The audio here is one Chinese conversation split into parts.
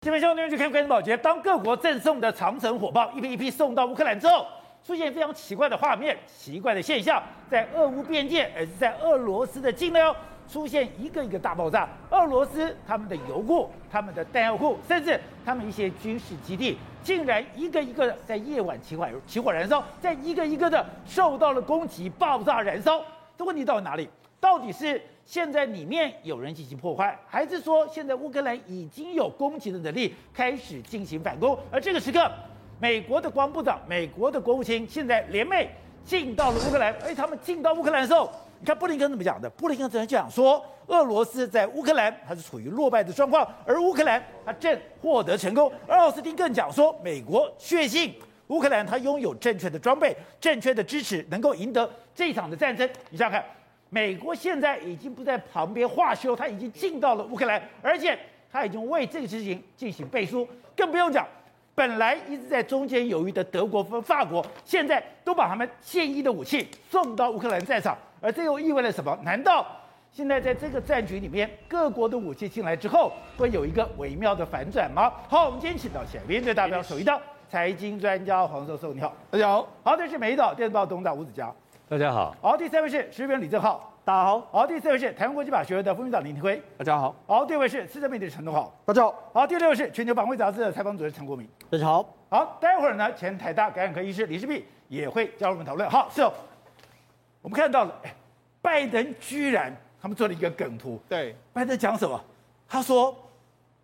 新闻兄弟们去看关键保洁，当各国赠送的长城火炮一批一批送到乌克兰之后，出现非常奇怪的画面、奇怪的现象，在俄乌边界，而是在俄罗斯的境内哦，出现一个一个大爆炸。俄罗斯他们的油库、他们的弹药库，甚至他们一些军事基地，竟然一个一个的在夜晚起火、起火燃烧，在一个一个的受到了攻击、爆炸燃烧。这问题到哪里？到底是现在里面有人进行破坏，还是说现在乌克兰已经有攻击的能力，开始进行反攻？而这个时刻，美国的国防部长、美国的国务卿现在联袂进到了乌克兰。哎，他们进到乌克兰的时候，你看布林肯怎么讲的？布林肯昨天就讲说，俄罗斯在乌克兰它是处于落败的状况，而乌克兰它正获得成功。而奥斯汀更讲说，美国确信乌克兰它拥有正确的装备、正确的支持，能够赢得这场的战争。你想想看，美国现在已经不在旁边画休，他已经进到了乌克兰，而且他已经为这个事情进行背书，更不用讲。本来一直在中间犹豫的德国和法国，现在都把他们现役的武器送到乌克兰战场，而这又意味着什么？难道现在在这个战局里面，各国的武器进来之后，会有一个微妙的反转吗？好，我们今天请到前面的大标首一的财经专家黄教授，你好，大家好。好，这是美丽岛电视报东大吴子嘉，大家好。好，第三位是时事评李正浩。大家好，好，第四位是台湾国际法学会的副院长林廷辉，大家好，好，第五位是资深媒体陈东浩，大家好，好，第六位是全球防卫杂志的采访主任陈国明，大家好，好，待会儿呢，前台大感染科医师李世璧也会加入我们讨论。好，是哦，我们看到了，拜登居然他们做了一个梗图，对，拜登讲什么？他说，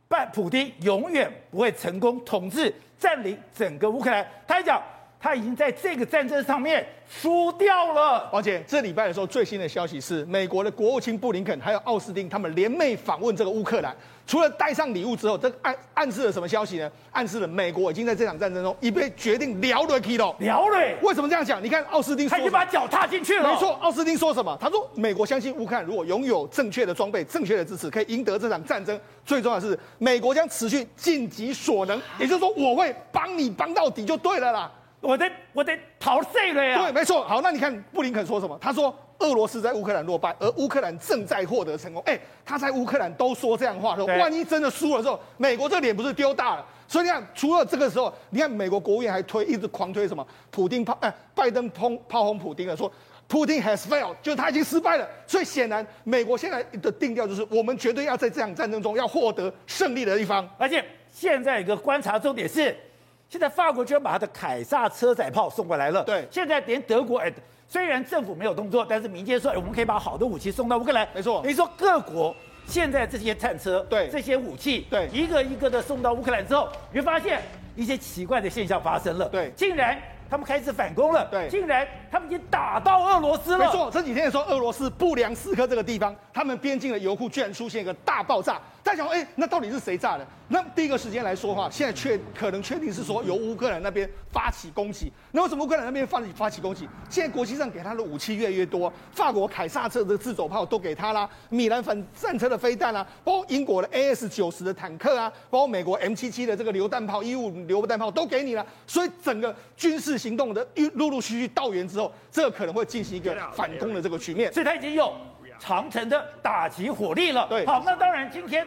拜普丁永远不会成功统治占领整个乌克兰，他还讲。他已经在这个战争上面输掉了。而且这礼拜的时候，最新的消息是，美国的国务卿布林肯还有奥斯汀他们联袂访问这个乌克兰。除了带上礼物之后，这暗暗示了什么消息呢？暗示了美国已经在这场战争中已被决定了了 key 了。了了。为什么这样讲？你看奥斯汀，他已经把脚踏进去了。没错，奥斯汀说什么？他说，美国相信乌克兰如果拥有正确的装备、正确的支持，可以赢得这场战争。最重要的是，美国将持续尽己所能，也就是说，我会帮你帮到底就对了啦。我得我得逃税了呀！对，没错。好，那你看布林肯说什么？他说俄罗斯在乌克兰落败，而乌克兰正在获得成功。哎，他在乌克兰都说这样话，说万一真的输了之后，美国这脸不是丢大了？所以你看，除了这个时候，你看美国国务院还推一直狂推什么？普丁炮哎，拜登轰炮轰普丁了，说普丁 has failed，就是他已经失败了。所以显然，美国现在的定调就是，我们绝对要在这场战争中要获得胜利的一方。而且现在一个观察重点是。现在法国居然把他的凯撒车载炮送过来了。对，现在连德国，哎，虽然政府没有动作，但是民间说，哎，我们可以把好的武器送到乌克兰。没错，等于说各国现在这些战车，对，这些武器，对，一个一个的送到乌克兰之后，你会发现一些奇怪的现象发生了。对，竟然。他们开始反攻了，对，竟然他们已经打到俄罗斯了。没错，这几天的时候，俄罗斯布良斯克这个地方，他们边境的油库居然出现一个大爆炸。大家想说，哎，那到底是谁炸的？那第一个时间来说的话，现在确可能确定是说由乌克兰那边发起攻击。那为什么乌克兰那边发起发起攻击？现在国际上给他的武器越来越多，法国凯撒车的自走炮都给他啦，米兰反战车的飞弹啊，包括英国的 AS 九十的坦克啊，包括美国 M 七七的这个榴弹炮、一五榴弹炮都给你了。所以整个军事行动的陆陆续续到援之后，这个可能会进行一个反攻的这个局面。所以他已经有长城的打击火力了。对，好，那当然今天。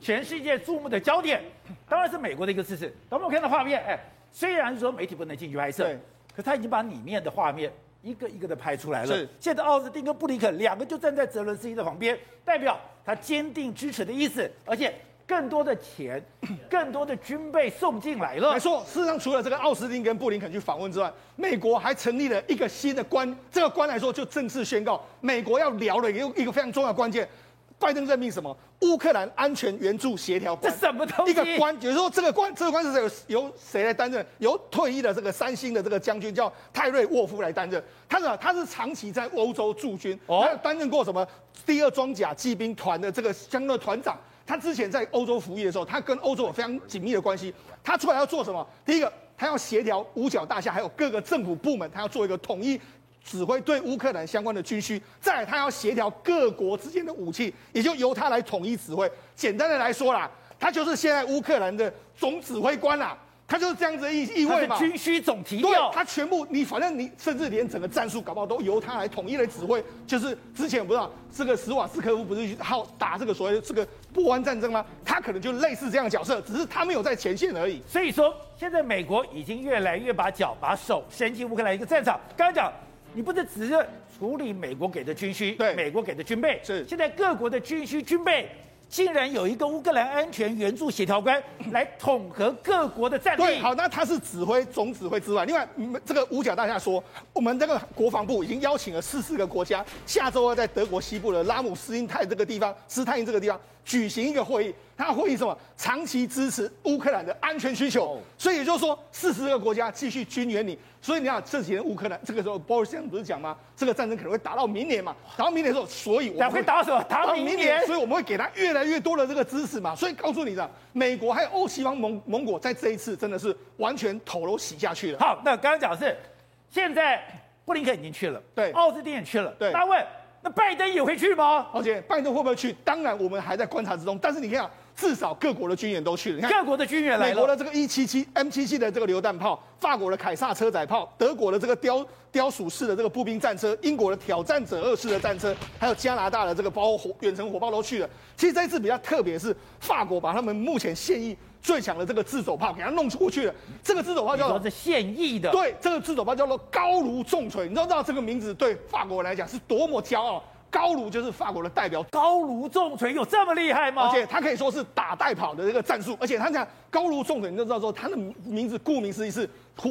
全世界注目的焦点，当然是美国的一个事实。等我们看到画面，哎，虽然说媒体不能进去拍摄，可他已经把里面的画面一个一个的拍出来了。是，现在奥斯汀跟布林肯两个就站在泽伦斯基的旁边，代表他坚定支持的意思，而且更多的钱、更多的军备送进来了。没错，事实上除了这个奥斯汀跟布林肯去访问之外，美国还成立了一个新的官，这个官来说就正式宣告，美国要聊的一个一个非常重要的关键。拜登任命什么？乌克兰安全援助协调官，这什么东西？一个官，就是说这个官，这个官是由由谁来担任？由退役的这个三星的这个将军叫泰瑞沃夫来担任。他呢，他是长期在欧洲驻军，他担任过什么第二装甲骑兵团的这个相当的团长。他之前在欧洲服役的时候，他跟欧洲有非常紧密的关系。他出来要做什么？第一个，他要协调五角大厦还有各个政府部门，他要做一个统一。指挥对乌克兰相关的军需，再来他要协调各国之间的武器，也就由他来统一指挥。简单的来说啦，他就是现在乌克兰的总指挥官啦，他就是这样子的意意味嘛。军需总提调，对，他全部你反正你甚至连整个战术搞不好都由他来统一来指挥。就是之前不知道这个史瓦斯科夫不是好打这个所谓的这个波湾战争吗？他可能就类似这样的角色，只是他没有在前线而已。所以说，现在美国已经越来越把脚、把手伸进乌克兰一个战场。刚刚讲，你不是只是处理美国给的军需，对，美国给的军备是。现在各国的军需军备。竟然有一个乌克兰安全援助协调官来统合各国的战力。对，好，那他是指挥总指挥之外，另外，这个五角大厦说，我们这个国防部已经邀请了四十个国家，下周要在德国西部的拉姆斯因泰这个地方，斯泰因这个地方举行一个会议。他会议什么？长期支持乌克兰的安全需求。所以也就是说，四十个国家继续军援你。所以你看，这几年乌克兰这个时候，Boris 不是讲吗？这个战争可能会打到明年嘛？打到明年的时候，所以我们会打什么？打到明年。所以我们会给他越来越多的这个支持嘛。所以告诉你的，美国还有欧西方盟盟国，在这一次真的是完全头都洗下去了。好，那刚刚讲的是，现在布林肯已经去了，对，奥斯汀也去了，对。那问，那拜登也会去吗？而且拜登会不会去？当然，我们还在观察之中。但是你看。至少各国的军演都去了，你看各国的军演来了。美国的这个一七七 M 七七的这个榴弹炮，法国的凯撒车载炮，德国的这个雕雕鼠式的这个步兵战车，英国的挑战者二式的战车，还有加拿大的这个包火远程火炮都去了。其实这一次比较特别是法国把他们目前现役最强的这个自走炮给他弄出去了。这个自走炮叫做是现役的，对，这个自走炮叫做高卢重锤。你知道知道这个名字对法国人来讲是多么骄傲？高卢就是法国的代表，高卢重锤有这么厉害吗？而且他可以说是打带跑的这个战术，而且他讲高卢重锤，你就知道说他的名字顾名思义是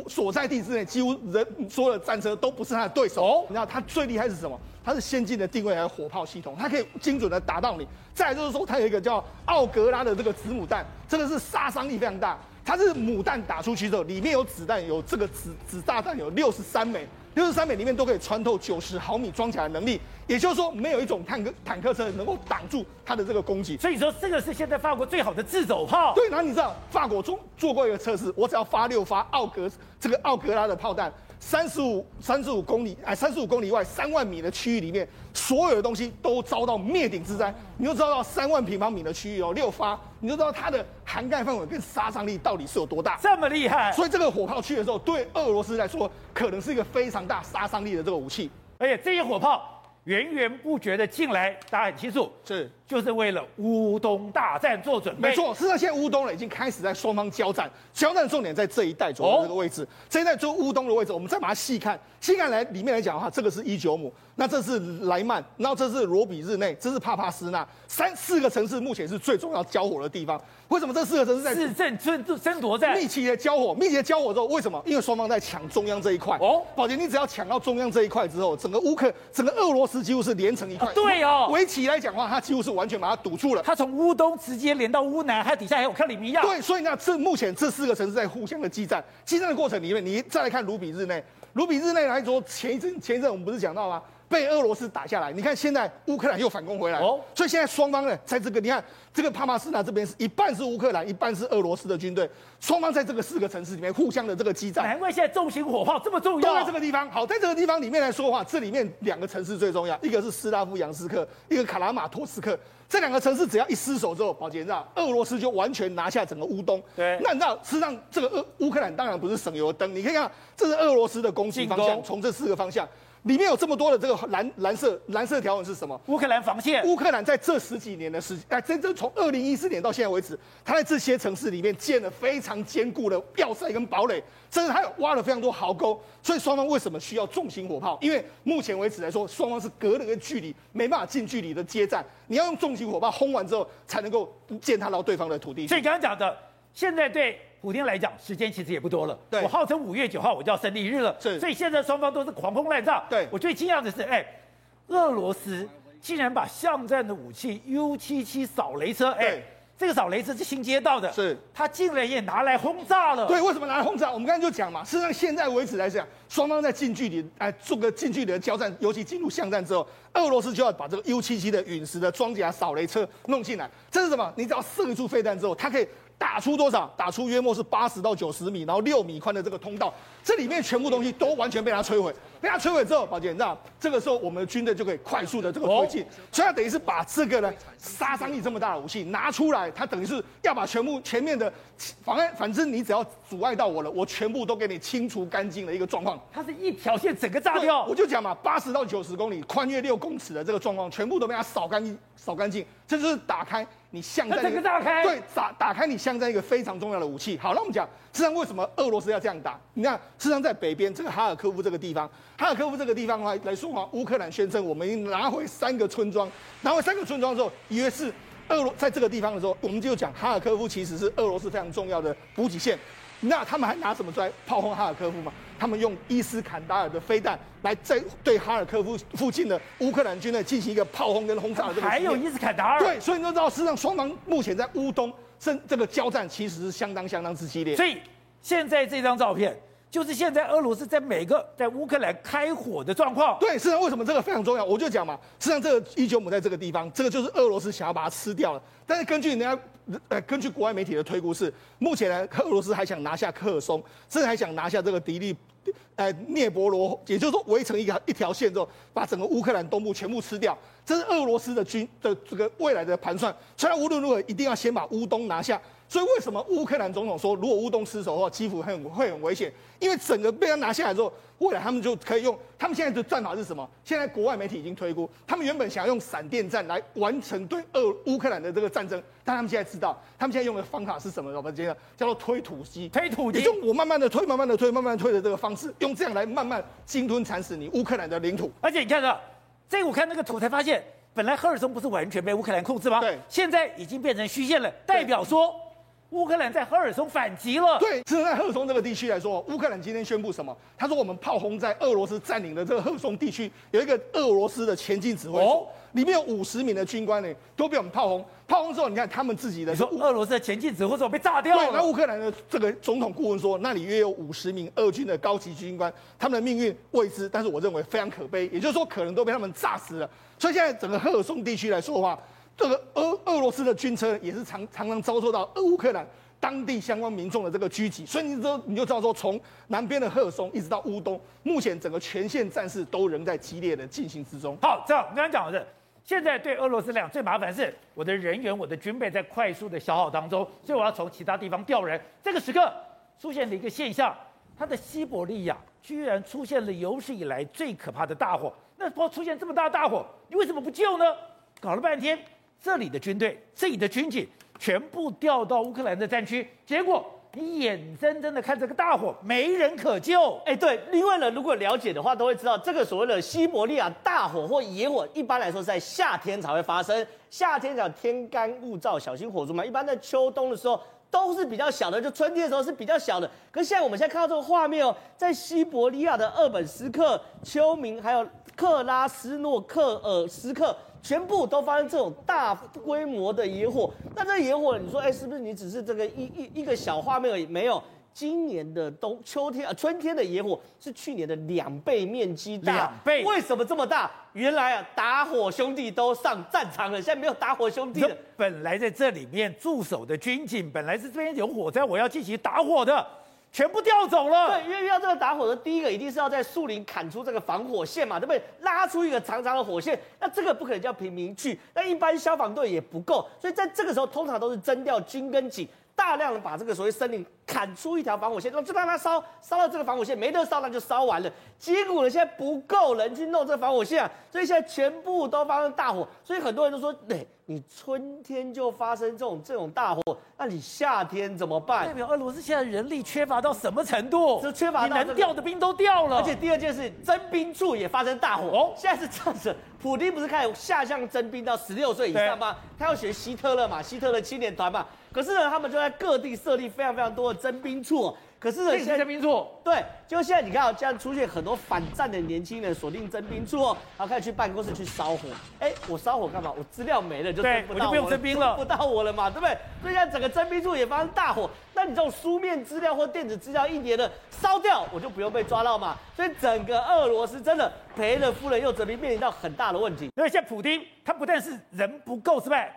所在地之内几乎人所有的战车都不是他的对手。哦，你知道他最厉害是什么？它是先进的定位还有火炮系统，它可以精准的打到你。再来就是说，它有一个叫奥格拉的这个子母弹，这个是杀伤力非常大。它是母弹打出去之后，里面有子弹，有这个子子炸弹有六十三枚。六十三枚里面都可以穿透九十毫米装甲的能力，也就是说，没有一种坦克坦克车能够挡住它的这个攻击。所以说，这个是现在法国最好的自走炮。对，然后你知道法国中做过一个测试，我只要发六发奥格这个奥格拉的炮弹。三十五三十五公里，哎，三十五公里外三万米的区域里面，所有的东西都遭到灭顶之灾。你就知道三万平方米的区域有六发，你就知道它的涵盖范围跟杀伤力到底是有多大。这么厉害，所以这个火炮去的时候，对俄罗斯来说，可能是一个非常大杀伤力的这个武器。而且这些火炮。源源不绝的进来，大家很清楚，是就是为了乌东大战做准备。没错，事实上现在乌东呢已经开始在双方交战，交战重点在这一带左右这个位置。哦、这一带就乌东的位置，我们再把它细看，细看来里面来讲的话，这个是伊久姆，那这是莱曼，然后这是罗比日内，这是帕帕斯纳，三四个城市目前是最重要交火的地方。为什么这四个城市在市政争争夺战？密集的交火，密集的交火之后，为什么？因为双方在抢中央这一块。哦，宝杰，你只要抢到中央这一块之后，整个乌克，整个俄罗斯几乎是连成一块。对哦，围棋来讲的话，它几乎是完全把它堵住了。它从乌东直接连到乌南，还有底下还有克里米亚。对，所以呢，这目前这四个城市在互相的激战，激战的过程里面，你再来看卢比日内，卢比日内来说，前一阵前一阵我们不是讲到吗？被俄罗斯打下来，你看现在乌克兰又反攻回来，哦，所以现在双方呢，在这个你看这个帕马斯纳这边是一半是乌克兰，一半是俄罗斯的军队，双方在这个四个城市里面互相的这个激战。难怪现在重型火炮这么重要，都在这个地方。好，在这个地方里面来说的话，这里面两个城市最重要，一个是斯拉夫扬斯克，一个卡拉马托斯克。这两个城市只要一失守之后，保杰你知道，俄罗斯就完全拿下整个乌东。对，那你知道，实际上这个俄乌克兰当然不是省油的灯，你可以看，这是俄罗斯的攻击方向，从这四个方向。里面有这么多的这个蓝蓝色蓝色条纹是什么？乌克兰防线。乌克兰在这十几年的时间，哎，真正从二零一四年到现在为止，他在这些城市里面建了非常坚固的要塞跟堡垒，甚至还有挖了非常多壕沟。所以双方为什么需要重型火炮？因为目前为止来说，双方是隔了个距离，没办法近距离的接战。你要用重型火炮轰完之后，才能够践踏到对方的土地。所以刚刚讲的，现在对。普京来讲，时间其实也不多了。对，我号称五月九号我就要胜利日了。是，所以现在双方都是狂轰滥炸。对，我最惊讶的是，哎，俄罗斯竟然把巷战的武器 U 七七扫雷车，哎，这个扫雷车是新接到的，是，他竟然也拿来轰炸了。对，为什么拿来轰炸？我们刚才就讲嘛，事实上现在为止来讲，双方在近距离哎做个近距离的交战，尤其进入巷战之后，俄罗斯就要把这个 U 七七的陨石的装甲扫雷车弄进来。这是什么？你只要射一束飞弹之后，它可以。打出多少？打出约莫是八十到九十米，然后六米宽的这个通道，这里面全部东西都完全被它摧毁。被它摧毁之后，宝姐，你知道，这个时候我们的军队就可以快速的这个推进。所以它等于是把这个呢杀伤力这么大的武器拿出来，它等于是要把全部前面的妨碍，反正你只要阻碍到我了，我全部都给你清除干净的一个状况。它是一条线整个炸掉。我就讲嘛，八十到九十公里，宽约六公尺的这个状况，全部都被它扫干净，扫干净。这就是打开你巷战，这个打开，对，打打开你巷战一个非常重要的武器。好，那我们讲，实际上为什么俄罗斯要这样打？你看，实际上在北边这个哈尔科夫这个地方，哈尔科夫这个地方来来说话，乌克兰宣称我们已经拿回三个村庄，拿回三个村庄之后，以为是俄罗在这个地方的时候，我们就讲哈尔科夫其实是俄罗斯非常重要的补给线。那他们还拿什么来炮轰哈尔科夫吗？他们用伊斯坎达尔的飞弹来在对哈尔科夫附近的乌克兰军队进行一个炮轰跟轰炸的这个。还有伊斯坎达尔。对，所以你就知道，实际上双方目前在乌东这这个交战其实是相当相当之激烈。所以现在这张照片。就是现在俄罗斯在每个在乌克兰开火的状况。对，实际上为什么这个非常重要？我就讲嘛，实际上这个伊久姆在这个地方，这个就是俄罗斯想要把它吃掉了。但是根据人家呃，根据国外媒体的推估是，目前呢，俄罗斯还想拿下克尔松，甚至还想拿下这个迪利呃涅伯罗，也就是说围成一个一条线之后，把整个乌克兰东部全部吃掉。这是俄罗斯的军的这个未来的盘算。虽然无论如何一定要先把乌东拿下。所以为什么乌克兰总统说，如果乌东失守的话，基辅很会很危险？因为整个被他拿下来之后，未来他们就可以用。他们现在的战法是什么？现在国外媒体已经推估，他们原本想要用闪电战来完成对俄乌克兰的这个战争，但他们现在知道，他们现在用的方法是什么？我们接着叫做推土机，推土机，也就我慢慢的推，慢慢的推，慢慢推的这个方式，用这样来慢慢鲸吞蚕食你乌克兰的领土。而且你看到，这我看那个图才发现，本来赫尔松不是完全被乌克兰控制吗？对，现在已经变成虚线了，代表说。乌克兰在赫尔松反击了。对，是在赫尔松这个地区来说，乌克兰今天宣布什么？他说我们炮轰在俄罗斯占领的这个赫尔松地区有一个俄罗斯的前进指挥所，哦、里面有五十名的军官呢，都被我们炮轰。炮轰之后，你看他们自己的，你说俄罗斯的前进指挥所被炸掉了。对，那乌克兰的这个总统顾问说，那里约有五十名俄军的高级军官，他们的命运未知，但是我认为非常可悲，也就是说可能都被他们炸死了。所以现在整个赫尔松地区来说的话。这个俄俄罗斯的军车也是常常常遭受到乌克兰当地相关民众的这个狙击，所以你就你就知道说，从南边的赫松一直到乌东，目前整个全线战事都仍在激烈的进行之中。好，这样我刚刚讲的是，现在对俄罗斯来讲最麻烦是，我的人员、我的军备在快速的消耗当中，所以我要从其他地方调人。这个时刻出现了一个现象，它的西伯利亚居然出现了有史以来最可怕的大火。那不出现这么大的大火，你为什么不救呢？搞了半天。这里的军队，这里的军警全部调到乌克兰的战区，结果你眼睁睁的看这个大火，没人可救。哎，对，另外呢，如果了解的话，都会知道这个所谓的西伯利亚大火或野火，一般来说是在夏天才会发生。夏天讲天干物燥，小心火烛嘛。一般在秋冬的时候都是比较小的，就春天的时候是比较小的。可是现在我们现在看到这个画面哦，在西伯利亚的鄂本斯克、秋明还有克拉斯诺克尔斯克。全部都发生这种大规模的野火，那这野火，你说，哎，是不是你只是这个一一一个小画面而已？没有，今年的冬秋天啊春天的野火是去年的两倍面积大，两倍。为什么这么大？原来啊，打火兄弟都上战场了，现在没有打火兄弟了。本来在这里面驻守的军警，本来是这边有火灾，我要进行打火的。全部调走了。对，因为遇到这个打火的，第一个一定是要在树林砍出这个防火线嘛，对不对？拉出一个长长的火线，那这个不可能叫平民去，那一般消防队也不够，所以在这个时候，通常都是征调军跟警，大量的把这个所谓森林砍出一条防火线，然后就让它烧，烧了这个防火线没得烧，那就烧完了。结果呢，现在不够人去弄这个防火线啊，所以现在全部都发生大火，所以很多人都说，对、欸。你春天就发生这种这种大火，那你夏天怎么办？代表俄罗斯现在人力缺乏到什么程度？就缺乏到、能调的兵都调了。而且第二件事，征兵处也发生大火。哦，现在是这样子，普丁不是开始下降征兵到十六岁以上吗？他要学希特勒嘛，希特勒青年团嘛。可是呢，他们就在各地设立非常非常多的征兵处。可是呢，现在征兵处，对，就现在你看啊，这样出现很多反战的年轻人锁定征兵处哦，然后开始去办公室去烧火。哎，我烧火干嘛？我资料没了就我，我就不用征兵了，不到我了嘛，对不对？所以现在整个征兵处也发生大火。那你这种书面资料或电子资料一年的烧掉，我就不用被抓到嘛。所以整个俄罗斯真的赔了夫人又折兵，面临到很大的问题。因为现在普丁他不但是人不够之外，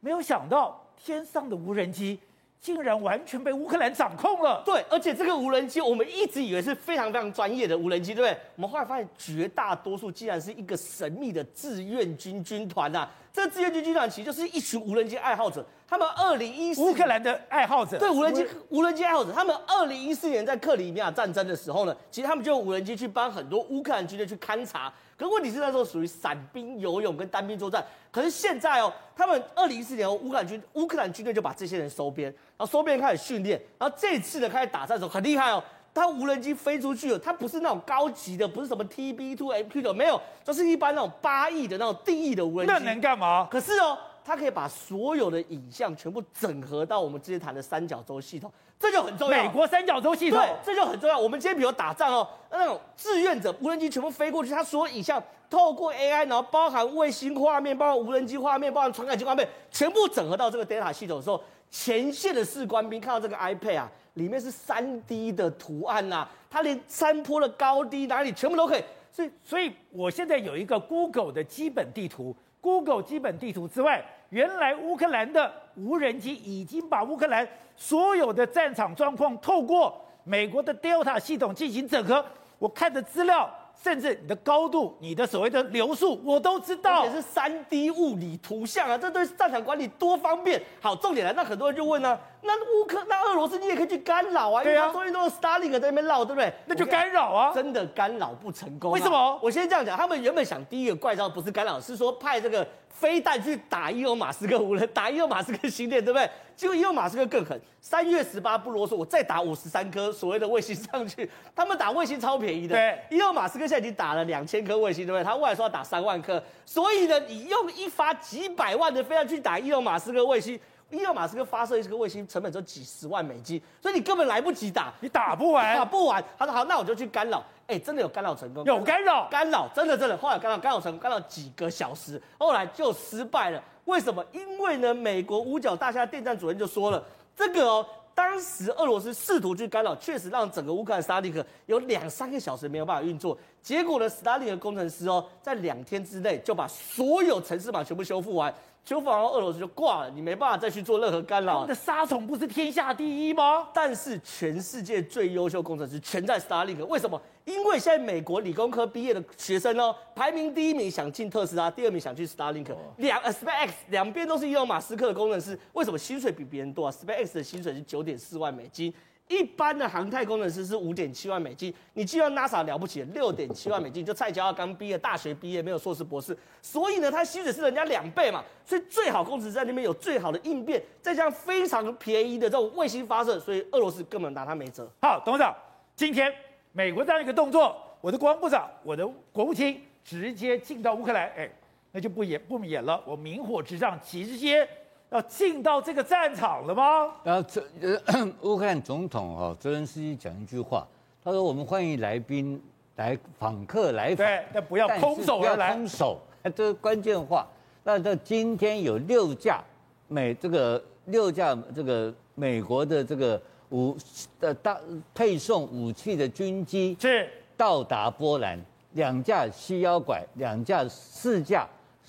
没有想到天上的无人机。竟然完全被乌克兰掌控了。对，而且这个无人机，我们一直以为是非常非常专业的无人机，对不对？我们后来发现，绝大多数竟然是一个神秘的志愿军军团呐。这志愿军军团其实就是一群无人机爱好者。他们二零一四乌克兰的爱好者，对无人机无人机爱好者，他们二零一四年在克里米亚战争的时候呢，其实他们就用无人机去帮很多乌克兰军队去勘察。可问题是那时候属于散兵游泳跟单兵作战。可是现在哦，他们二零一四年乌克兰军乌克兰军队就把这些人收编，然后收编开始训练，然后这次的开始打仗的时候很厉害哦。他无人机飞出去了，它不是那种高级的，不是什么 TB Two MQ 的，没有，就是一般那种八亿的那种定义的无人机。那能干嘛？可是哦，它可以把所有的影像全部整合到我们之前谈的三角洲系统，这就很重要。美国三角洲系统，对，这就很重要。我们今天比如打仗哦，那种志愿者无人机全部飞过去，它所有影像透过 AI，然后包含卫星画面，包含无人机画面，包含传感器画面，全部整合到这个 data 系统的时候，前线的士官兵看到这个 iPad 啊。里面是三 D 的图案呐、啊，它连山坡的高低哪里全部都可以。所以，所以我现在有一个 Google 的基本地图，Google 基本地图之外，原来乌克兰的无人机已经把乌克兰所有的战场状况透过美国的 Delta 系统进行整合。我看的资料。甚至你的高度、你的所谓的流速，我都知道，也是三 D 物理图像啊，这对战场管理多方便。好，重点来，那很多人就问呢、那乌克那俄罗斯你也可以去干扰啊，因为他所以都是 Starlink 在那边绕，对不对？那就干扰啊，真的干扰不成功、啊。为什么？我先这样讲，他们原本想第一个怪招不是干扰，是说派这个。飞弹去打伊隆马斯克无人，打伊隆马斯克星链，对不对？结果伊隆马斯克更狠，三月十八不啰嗦，我再打五十三颗所谓的卫星上去。他们打卫星超便宜的，对。伊隆马斯克现在已经打了两千颗卫星，对不对？他未来说要打三万颗，所以呢，你用一发几百万的飞弹去打伊隆马斯克卫星。伊隆马斯克发射一个卫星成本只有几十万美金，所以你根本来不及打，你打不完，打不完。他说好，那我就去干扰。哎、欸，真的有干扰成功，有干扰，干扰真的真的，后来干扰干扰成功，干扰几个小时，后来就失败了。为什么？因为呢，美国五角大厦电站主任就说了，这个哦，当时俄罗斯试图去干扰，确实让整个乌克兰 Starlink 有两三个小时没有办法运作。结果呢，Starlink 的工程师哦，在两天之内就把所有城市码全部修复完。修复完后，俄罗斯就挂了，你没办法再去做任何干扰。你的杀虫不是天下第一吗？但是全世界最优秀工程师全在 Starlink，为什么？因为现在美国理工科毕业的学生哦，排名第一名想进特斯拉，第二名想去 Starlink，两呃 SpaceX 两边都是伊隆马斯克的工程师，为什么薪水比别人多啊？SpaceX 的薪水是九点四万美金。一般的航太工程师是五点七万美金，你既然 NASA 了不起，六点七万美金，就蔡乔刚毕业，大学毕业没有硕士博士，所以呢，他薪水是人家两倍嘛，所以最好工程师在那边有最好的应变，再加上非常便宜的这种卫星发射，所以俄罗斯根本拿他没辙。好，董事长，今天美国这样一个动作，我的国防部长，我的国务卿直接进到乌克兰，哎，那就不演不演了，我明火直上，直接。要进到这个战场了吗？然后这呃，乌克兰总统哈泽连斯基讲一句话，他说：“我们欢迎来宾来访客来访，对，但不要空手而来，空手，这是关键话。那这今天有六架美这个六架这个美国的这个武的大配送武器的军机是到达波兰，两架西幺拐，两架四架。”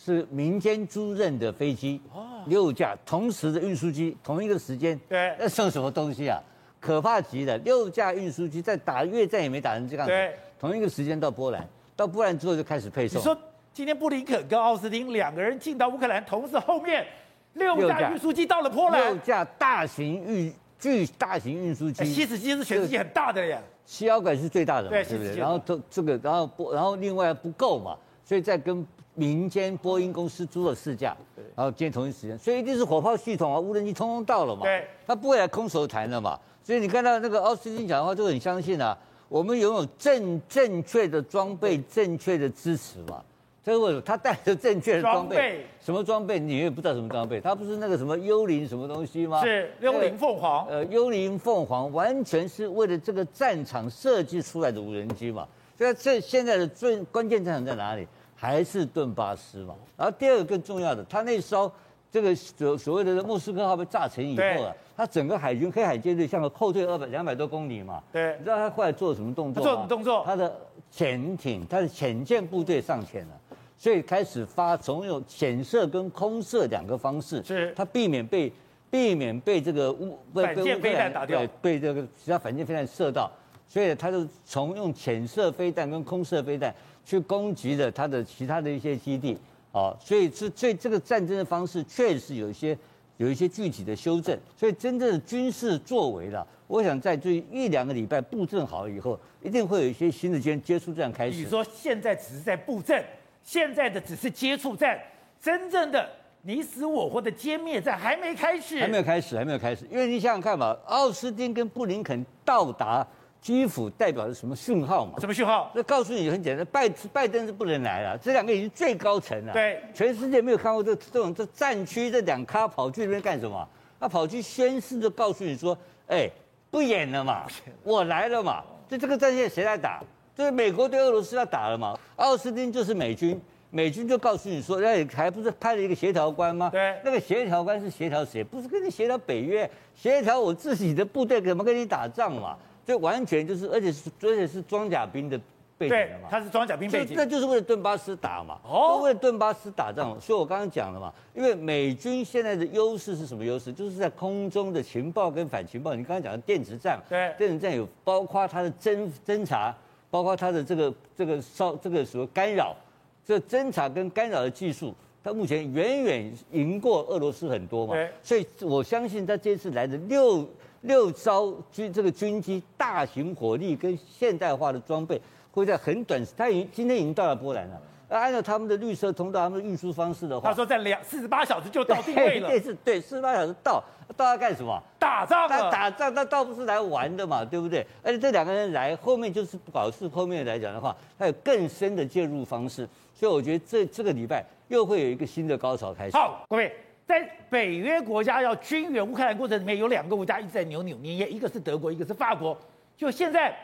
是民间租任的飞机，六架同时的运输机，同一个时间，对，那算什么东西啊？可怕极了！六架运输机在打越战也没打成这样子，对，同一个时间到波兰，到波兰之后就开始配送。你说今天布林肯跟奥斯汀两个人进到乌克兰，同时后面六架运输机到了波兰，六架大型运巨大型运输机，七十机是全世界很大的呀，C 幺拐是最大的嘛，对不对？然后这这个，然后不，然后另外不够嘛，所以再跟。民间波音公司租了四架，然后今天同一时间，所以一定是火炮系统啊，无人机通通到了嘛。对，他不会来空手谈的嘛。所以你看到那个奥斯汀讲的话，就很相信啊。我们拥有正正确的装备，正确的支持嘛。所以为什么他带着正确的装备？装备什么装备？你也不知道什么装备。他不是那个什么幽灵什么东西吗？是幽灵凤凰。呃，幽灵凤凰完全是为了这个战场设计出来的无人机嘛。所以这现在的最关键战场在哪里？还是顿巴斯嘛，然后第二个更重要的，他那艘这个所所谓的莫斯科号被炸沉以后啊，他整个海军黑海舰队像个后退二百两百多公里嘛，对，你知道他后来做了什么动作？做什么动作？他的潜艇，他的潜舰部队上潜了，所以开始发总有潜射跟空射两个方式，是，他避免被避免被这个乌反舰飞弹打掉，对，被这个其他反舰飞弹射到，所以他就从用潜射飞弹跟空射飞弹。去攻击了他的其他的一些基地，啊，所以这这这个战争的方式确实有一些有一些具体的修正，所以真正的军事作为了，我想在这一两个礼拜布阵好以后，一定会有一些新的接接触战开始。你说现在只是在布阵，现在的只是接触战，真正的你死我活的歼灭战还没开始，还没有开始，还没有开始。因为你想想看嘛，奥斯汀跟布林肯到达基辅代表着什么讯号嘛？什么讯号？那告诉你很简单，拜拜登是不能来了，这两个已经最高层了。对，全世界没有看过这这种这战区这两咖跑去那边干什么？他跑去宣誓，就告诉你说，哎，不演了嘛，我来了嘛。就这个战线谁来打？就是美国对俄罗斯要打了嘛。奥斯汀就是美军，美军就告诉你说，那还不是派了一个协调官吗？对，那个协调官是协调谁？不是跟你协调北约，协调我自己的部队怎么跟你打仗嘛？这完全就是，而且是而且是装甲兵的背景嘛，他是装甲兵背景，那就是为了顿巴斯打嘛，哦，为了顿巴斯打仗，所以我刚刚讲了嘛，因为美军现在的优势是什么优势？就是在空中的情报跟反情报。你刚刚讲的电子战，对，电子战有包括它的侦侦查，包括它的这个这个骚这个什么干扰，这侦查跟干扰的技术，它目前远远赢过俄罗斯很多嘛，所以我相信他这次来的六。六艘军这个军机大型火力跟现代化的装备，会在很短时，他已经今天已经到了波兰了。那按照他们的绿色通道，他们的运输方式的话，他说在两四十八小时就到定位了。对，是，对，四十八小时到，到要干什么？打仗。他打仗，他倒不是来玩的嘛，对不对？而且这两个人来后面就是搞事后面来讲的话，他有更深的介入方式，所以我觉得这这个礼拜又会有一个新的高潮开始。好，各位。在北约国家要军援乌克兰过程里面，有两个国家一直在扭扭捏捏，一个是德国，一个是法国。就现在，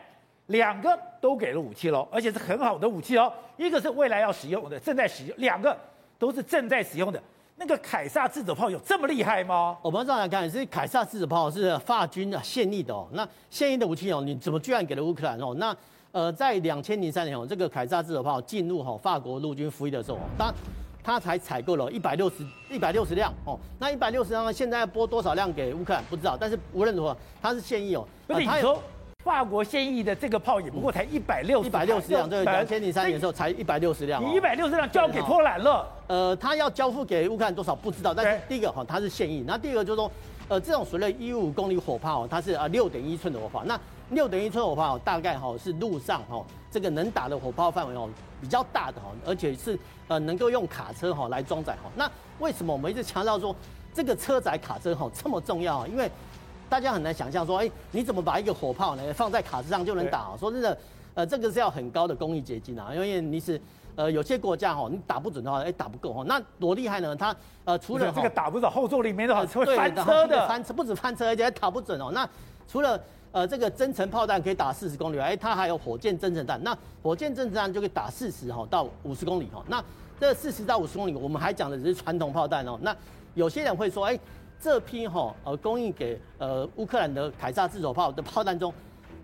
两个都给了武器喽，而且是很好的武器哦。一个是未来要使用的，正在使用；两个都是正在使用的。那个凯撒自走炮有这么厉害吗？我们这样来看，是凯撒自走炮是法军的现役的哦。那现役的武器哦，你怎么居然给了乌克兰哦？那呃，在两千零三年哦，这个凯撒自走炮进入哈法国陆军服役的时候，当他才采购了一百六十一百六十辆哦，那一百六十辆现在要拨多少辆给乌克兰不知道，但是无论如何，它是现役哦。不是你说法国现役的这个炮也不过才一百六一百六十辆，对，两千零三年的时候才一百六十辆。你一百六十辆交给波兰了，呃，他要交付给乌克兰多少不知道，但是第一个哈，它是现役，那第二个就是说，呃，这种所谓一五公里火炮，它是啊六点一寸的火炮，那六点一寸火炮大概哈是路上哈这个能打的火炮范围哦比较大的哈，而且是。呃，能够用卡车哈来装载哈，那为什么我们一直强调说这个车载卡车哈这么重要？因为大家很难想象说，哎，你怎么把一个火炮呢放在卡车上就能打？说真的，呃，这个是要很高的工艺结晶啊，因为你是呃有些国家哈，你打不准的话，哎，打不够哈。那多厉害呢？它呃除了这个打不准，后座里面的话会翻车的，翻车不止翻车，而且还打不准哦。那除了呃这个增程炮弹可以打四十公里，哎，它还有火箭增程弹，那火箭增程弹就可以打四十哈到五十公里哈。那这四十到五十公里，我们还讲的只是传统炮弹哦。那有些人会说，哎，这批哈呃供应给呃乌克兰的凯撒自走炮的炮弹中，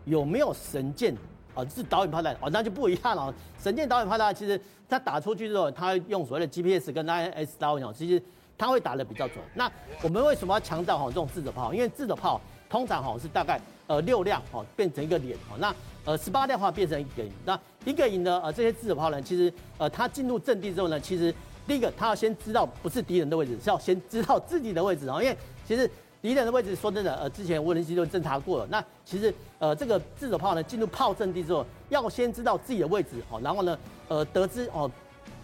有没有神箭啊？是导引炮弹哦，那就不一样了。神箭导引炮弹其实它打出去之后，它用所谓的 GPS 跟 INS 导引哦，其实它会打得比较准。那我们为什么要强调哈这种自走炮？因为自走炮通常哈是大概呃六辆哦变成一个连哦那。呃，十八辆的话变成一个营，那一个营呢？呃，这些自走炮呢，其实呃，他进入阵地之后呢，其实第一个他要先知道不是敌人的位置，是要先知道自己的位置哦。因为其实敌人的位置说真的，呃，之前无人机都侦查过了。那其实呃，这个自走炮呢，进入炮阵地之后，要先知道自己的位置哦，然后呢，呃，得知哦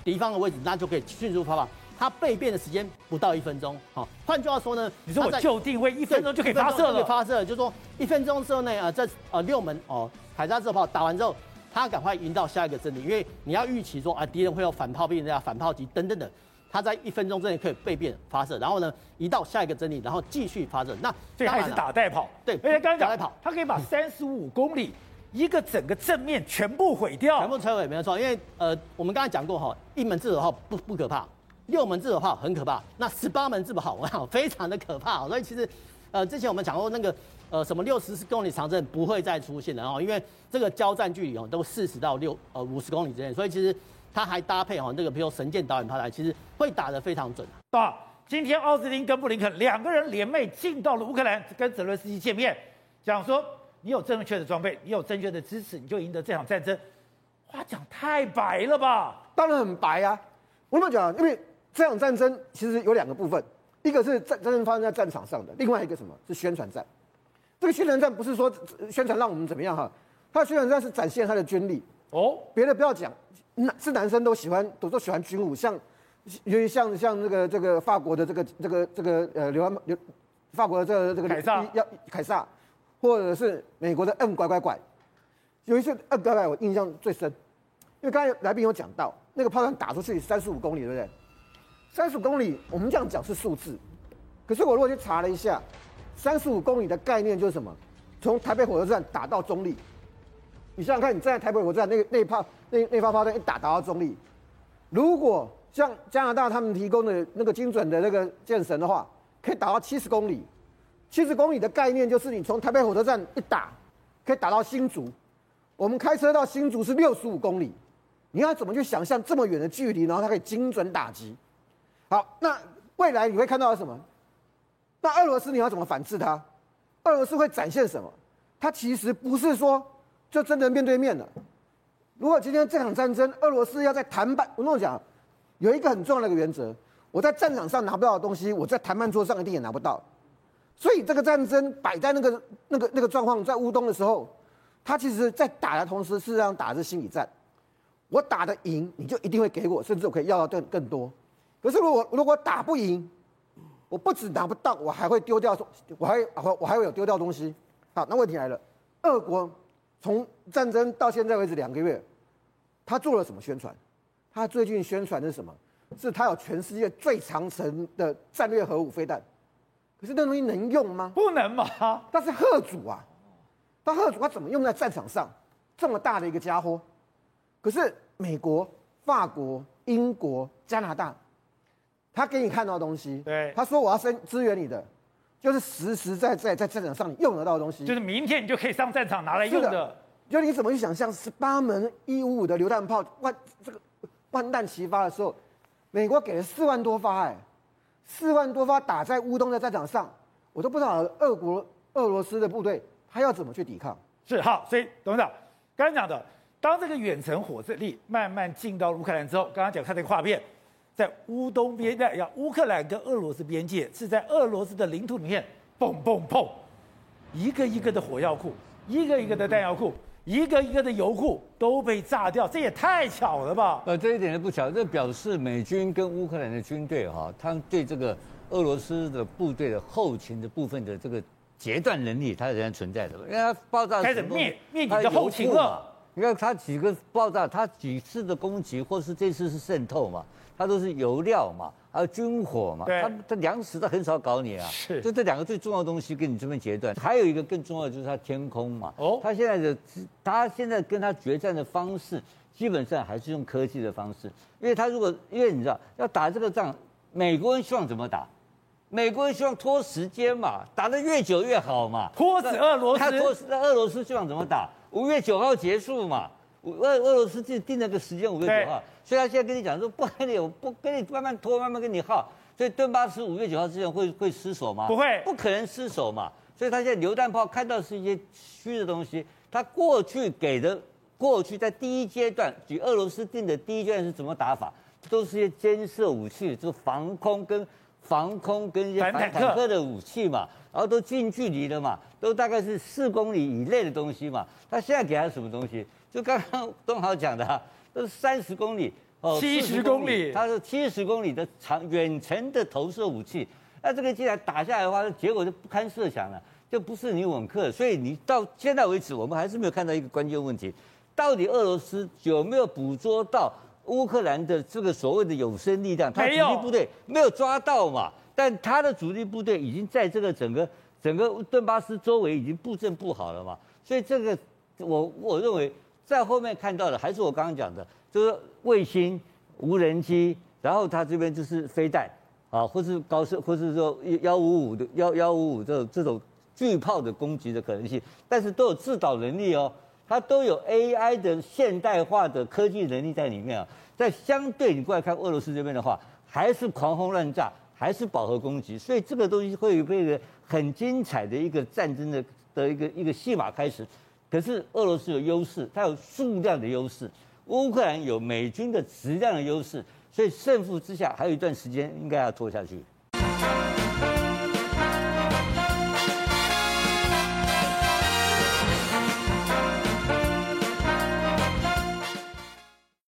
敌方的位置，那就可以迅速发炮。它备变的时间不到一分钟，好，换句话说呢，你说我就定位一分钟就可以发射了，发射，就是说一分钟之后呢，呃，这呃六门哦，凯撒自走炮打完之后，他赶快移到下一个阵地，因为你要预期说啊，敌人会有反炮兵、啊反炮击等等等，他在一分钟之内可以被变发射，然后呢，移到下一个阵地，然后继续发射。那这还是打带跑，对，而且刚刚讲打带跑，它可以把三十五公里一个整个正面全部毁掉，全部摧毁没有错，因为呃，我们刚才讲过哈，一门自走炮不不可怕。六门自走炮很可怕，那十八门自走炮我想非常的可怕，所以其实，呃，之前我们讲过那个，呃，什么六十公里长征不会再出现了哦，因为这个交战距离哦都四十到六呃五十公里之间，所以其实它还搭配哦那个比如说神剑导演炮台，其实会打得非常准。啊，今天奥斯汀跟布林肯两个人联袂进到了乌克兰，跟泽伦斯基见面，讲说你有正确的装备，你有正确的支持，你就赢得这场战争。话讲太白了吧？当然很白啊，我跟你讲，因为。这场战争其实有两个部分，一个是战战争发生在战场上的，另外一个什么是宣传战？这个宣传战不是说宣传让我们怎么样哈，他的宣传战是展现他的军力哦。别的不要讲，男是男生都喜欢，都都喜欢军武，像由于像像那个这个法国的这个这个这个呃流安流，法国的这个这个凯撒要凯撒，或者是美国的 M 拐拐拐，有一次 M 拐拐我印象最深，因为刚才来宾有讲到那个炮弹打出去三十五公里，对不对？三十五公里，我们这样讲是数字，可是我如果去查了一下，三十五公里的概念就是什么？从台北火车站打到中立，你想想看，你站在台北火车站，那那一炮那那发炮弹一打打到中立，如果像加拿大他们提供的那个精准的那个箭绳的话，可以打到七十公里。七十公里的概念就是你从台北火车站一打，可以打到新竹。我们开车到新竹是六十五公里，你要怎么去想象这么远的距离，然后它可以精准打击？好，那未来你会看到什么？那俄罗斯你要怎么反制它？俄罗斯会展现什么？它其实不是说就真的面对面的。如果今天这场战争，俄罗斯要在谈判，我跟你讲，有一个很重要的一个原则：我在战场上拿不到的东西，我在谈判桌上一定也拿不到。所以这个战争摆在那个那个那个状况，在乌东的时候，他其实在打的同时，事实上打的是心理战。我打得赢，你就一定会给我，甚至我可以要到更更多。可是如果如果打不赢，我不止拿不到，我还会丢掉，我还我我还会有丢掉东西。好，那问题来了，俄国从战争到现在为止两个月，他做了什么宣传？他最近宣传的是什么？是他有全世界最长程的战略核武飞弹。可是那东西能用吗？不能嘛。但是吓阻啊，他吓阻他怎么用在战场上？这么大的一个家伙，可是美国、法国、英国、加拿大。他给你看到的东西，对，他说我要支支援你的，就是实实在在在战场上你用得到的东西，就是明天你就可以上战场拿来用的。的就你怎么去想象十八门一五五的榴弹炮万这个万弹齐发的时候，美国给了四万多发，哎，四万多发打在乌东的战场上，我都不知道俄国俄罗斯的部队他要怎么去抵抗。是好，所以董事长刚刚讲的，当这个远程火力慢慢进到乌克兰之后，刚刚讲看这个画面。在乌东边带，要乌克兰跟俄罗斯边界是在俄罗斯的领土里面，砰砰砰，一个一个的火药库，一个一个的弹药库，一个一个的油库都被炸掉，这也太巧了吧？呃，这一点都不巧，这表示美军跟乌克兰的军队哈，他们对这个俄罗斯的部队的后勤的部分的这个截断能力，它仍然存在的，因为它爆炸开始灭灭你的后勤了。你看它几个爆炸，它几次的攻击，或是这次是渗透嘛？它都是油料嘛，还有军火嘛，它它粮食它很少搞你啊，是，就这两个最重要的东西跟你这边截断。还有一个更重要的就是它天空嘛，哦，它现在的它现在跟它决战的方式，基本上还是用科技的方式，因为它如果因为你知道要打这个仗，美国人希望怎么打？美国人希望拖时间嘛，打得越久越好嘛，拖死俄罗斯，他拖死那俄罗斯希望怎么打？五月九号结束嘛，俄俄罗斯自己定了个时间，五月九号。所以他现在跟你讲说，不跟你，我不跟你慢慢拖，慢慢跟你耗。所以顿巴斯五月九号之前会会失守吗？不会，不可能失守嘛。所以他现在榴弹炮看到是一些虚的东西。他过去给的，过去在第一阶段，举俄罗斯定的第一阶段是怎么打法？都是一些监视武器，就防空跟防空跟一些反坦克的武器嘛。然后都近距离的嘛，都大概是四公里以内的东西嘛。他现在给他什么东西？就刚刚东豪讲的。都是三十公里哦，七十公里，它是七十公里的长远程的投射武器。那这个既然打下来的话，结果就不堪设想了，就不是你稳克。所以你到现在为止，我们还是没有看到一个关键问题：到底俄罗斯有没有捕捉到乌克兰的这个所谓的有生力量？他主力部队没有抓到嘛？但他的主力部队已经在这个整个整个顿巴斯周围已经布阵布好了嘛？所以这个我我认为。在后面看到的还是我刚刚讲的，就是卫星、无人机，然后它这边就是飞弹，啊，或是高射，或是说幺五五的幺幺五五这种这种巨炮的攻击的可能性，但是都有制导能力哦，它都有 AI 的现代化的科技能力在里面啊。在相对你过来看俄罗斯这边的话，还是狂轰乱炸，还是饱和攻击，所以这个东西会有一个很精彩的一个战争的的一个一个戏码开始。可是俄罗斯有优势，它有数量的优势；乌克兰有美军的质量的优势，所以胜负之下还有一段时间应该要拖下去。